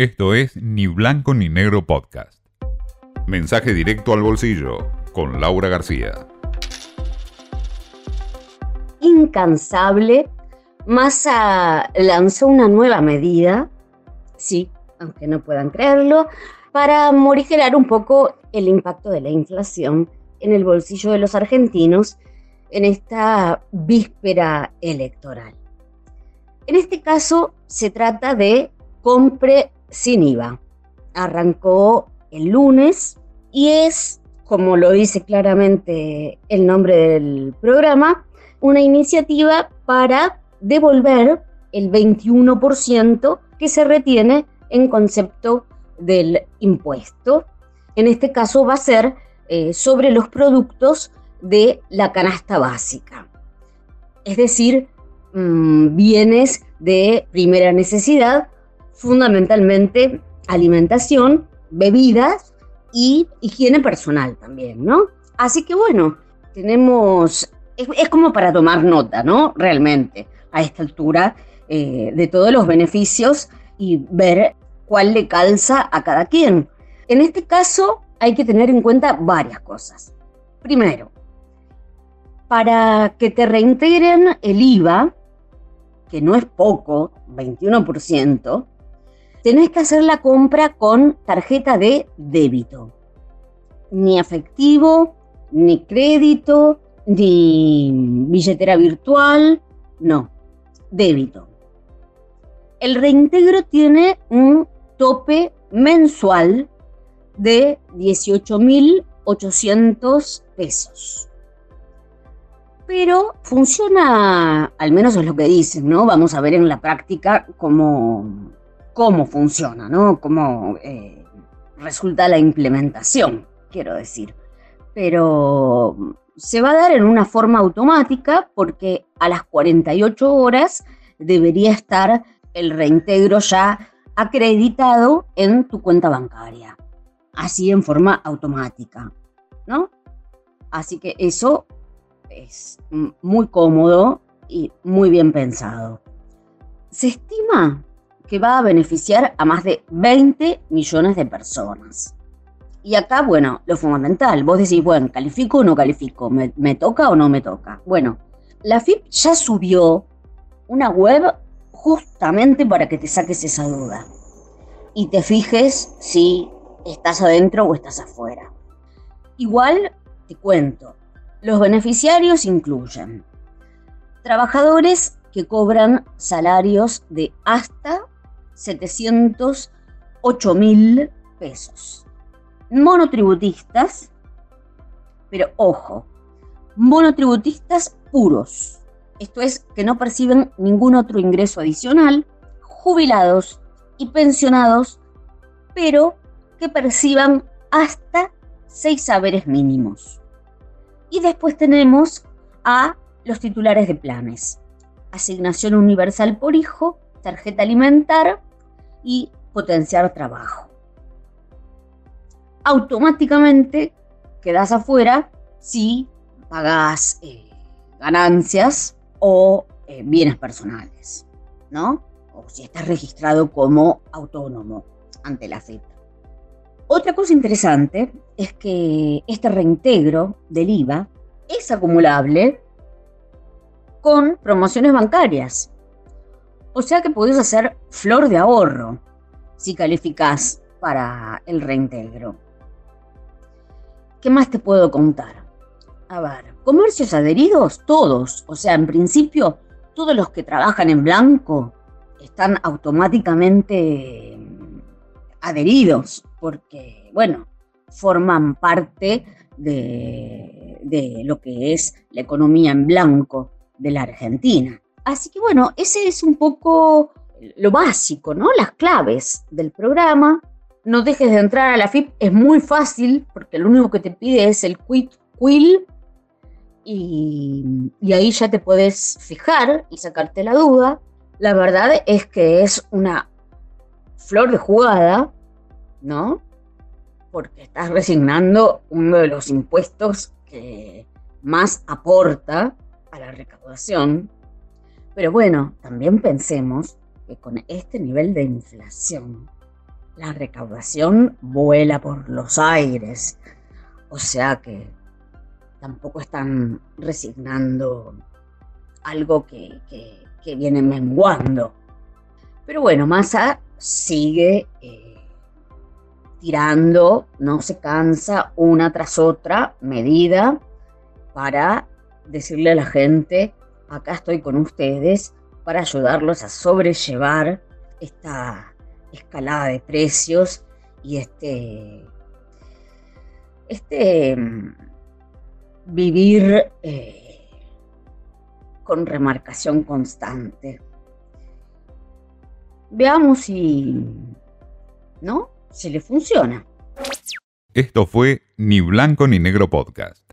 Esto es Ni Blanco ni Negro Podcast. Mensaje directo al bolsillo con Laura García. Incansable, Massa lanzó una nueva medida, sí, aunque no puedan creerlo, para morigerar un poco el impacto de la inflación en el bolsillo de los argentinos en esta víspera electoral. En este caso se trata de compre sin IVA. Arrancó el lunes y es, como lo dice claramente el nombre del programa, una iniciativa para devolver el 21% que se retiene en concepto del impuesto. En este caso va a ser eh, sobre los productos de la canasta básica. Es decir, mm, bienes de primera necesidad, fundamentalmente alimentación, bebidas y higiene personal también, ¿no? Así que bueno, tenemos, es, como para tomar nota, ¿no? Realmente, a esta altura, eh, de todos los beneficios y ver cuál le calza a cada quien. En este caso hay que tener en cuenta varias cosas. Primero, para que te reintegren el IVA, que no es poco, 21%, tenés que hacer la compra con tarjeta de débito. Ni efectivo, ni crédito, ni billetera virtual, no, débito. El reintegro tiene un tope mensual de 18.800 pesos pero funciona, al menos es lo que dicen, ¿no? Vamos a ver en la práctica cómo, cómo funciona, ¿no? Cómo eh, resulta la implementación, quiero decir. Pero se va a dar en una forma automática porque a las 48 horas debería estar el reintegro ya acreditado en tu cuenta bancaria, así en forma automática, ¿no? Así que eso es muy cómodo y muy bien pensado. Se estima que va a beneficiar a más de 20 millones de personas. Y acá, bueno, lo fundamental, vos decís, bueno, ¿califico o no califico? ¿Me, me toca o no me toca? Bueno, la FIP ya subió una web justamente para que te saques esa duda y te fijes si estás adentro o estás afuera. Igual te cuento, los beneficiarios incluyen trabajadores que cobran salarios de hasta 708 mil pesos, monotributistas, pero ojo, monotributistas puros, esto es, que no perciben ningún otro ingreso adicional, jubilados y pensionados, pero que perciban hasta seis saberes mínimos. Y después tenemos a los titulares de planes. Asignación universal por hijo, tarjeta alimentar y potenciar trabajo. Automáticamente quedas afuera si pagas eh, ganancias o eh, bienes personales, ¿no? O si estás registrado como autónomo ante la FIP. Otra cosa interesante es que este reintegro del IVA es acumulable con promociones bancarias. O sea que podés hacer flor de ahorro si calificás para el reintegro. ¿Qué más te puedo contar? A ver, comercios adheridos, todos. O sea, en principio, todos los que trabajan en blanco están automáticamente adheridos, porque, bueno, forman parte de, de, lo que es la economía en blanco de la Argentina. Así que, bueno, ese es un poco lo básico, ¿no? Las claves del programa. No dejes de entrar a la FIP, es muy fácil, porque lo único que te pide es el quit quill y, y ahí ya te puedes fijar y sacarte la duda. La verdad es que es una flor de jugada, ¿no? Porque estás resignando uno de los impuestos que más aporta a la recaudación. Pero bueno, también pensemos que con este nivel de inflación, la recaudación vuela por los aires. O sea que tampoco están resignando algo que, viene menguando. Pero bueno, Massa sigue eh, tirando, no se cansa una tras otra medida para decirle a la gente, acá estoy con ustedes para ayudarlos a sobrellevar esta escalada de precios y este, este mm, vivir eh, con remarcación constante. Veamos si, ¿no? Si le funciona. Esto fue Ni Blanco ni Negro Podcast.